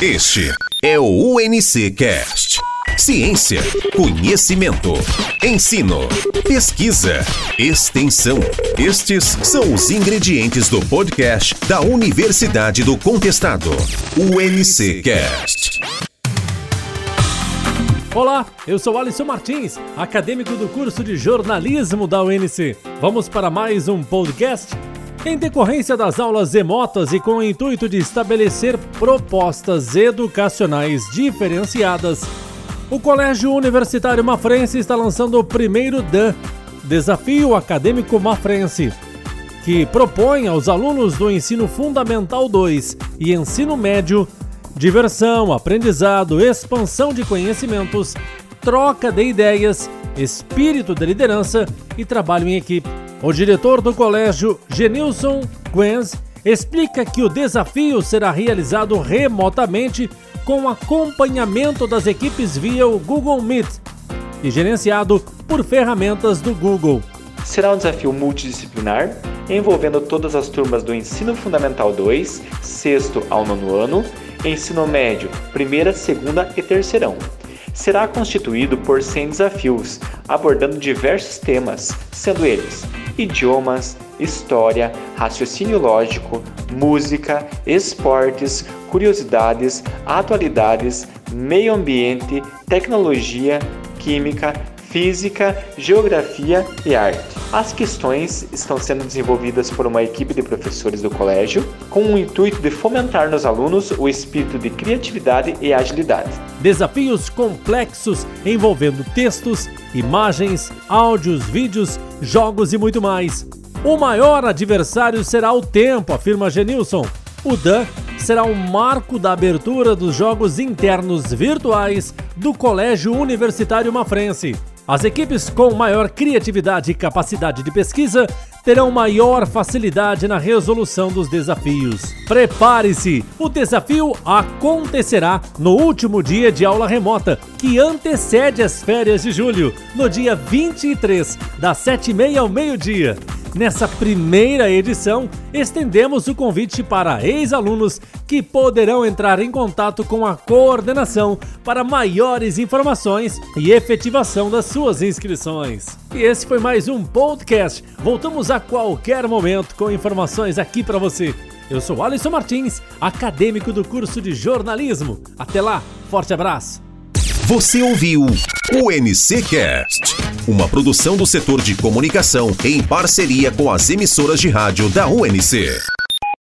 Este é o UNC Cast. Ciência, conhecimento, ensino, pesquisa, extensão. Estes são os ingredientes do podcast da Universidade do Contestado. UNC Cast. Olá, eu sou Alisson Martins, acadêmico do curso de jornalismo da UNC. Vamos para mais um podcast em decorrência das aulas remotas e com o intuito de estabelecer propostas educacionais diferenciadas, o Colégio Universitário Mafrense está lançando o primeiro DAN, Desafio Acadêmico Mafrense, que propõe aos alunos do Ensino Fundamental 2 e Ensino Médio diversão, aprendizado, expansão de conhecimentos, troca de ideias, espírito de liderança e trabalho em equipe. O diretor do colégio, Genilson Quens, explica que o desafio será realizado remotamente com acompanhamento das equipes via o Google Meet e gerenciado por ferramentas do Google. Será um desafio multidisciplinar envolvendo todas as turmas do Ensino Fundamental 2, sexto ao nono ano, Ensino Médio, primeira, segunda e terceirão será constituído por 100 desafios, abordando diversos temas, sendo eles idiomas, história, raciocínio lógico, música, esportes, curiosidades, atualidades, meio ambiente, tecnologia, química, física, geografia e arte. As questões estão sendo desenvolvidas por uma equipe de professores do colégio, com o intuito de fomentar nos alunos o espírito de criatividade e agilidade. Desafios complexos envolvendo textos, imagens, áudios, vídeos, jogos e muito mais. O maior adversário será o tempo, afirma Genilson. O Dan será o marco da abertura dos jogos internos virtuais do Colégio Universitário Mafrense. As equipes com maior criatividade e capacidade de pesquisa terão maior facilidade na resolução dos desafios. Prepare-se! O desafio acontecerá no último dia de aula remota, que antecede as férias de julho, no dia 23, das 7h30 ao meio-dia. Nessa primeira edição, estendemos o convite para ex-alunos que poderão entrar em contato com a coordenação para maiores informações e efetivação das suas inscrições. E esse foi mais um podcast. Voltamos a qualquer momento com informações aqui para você. Eu sou Alisson Martins, acadêmico do curso de jornalismo. Até lá, forte abraço. Você ouviu o NCcast, uma produção do setor de comunicação em parceria com as emissoras de rádio da UNC.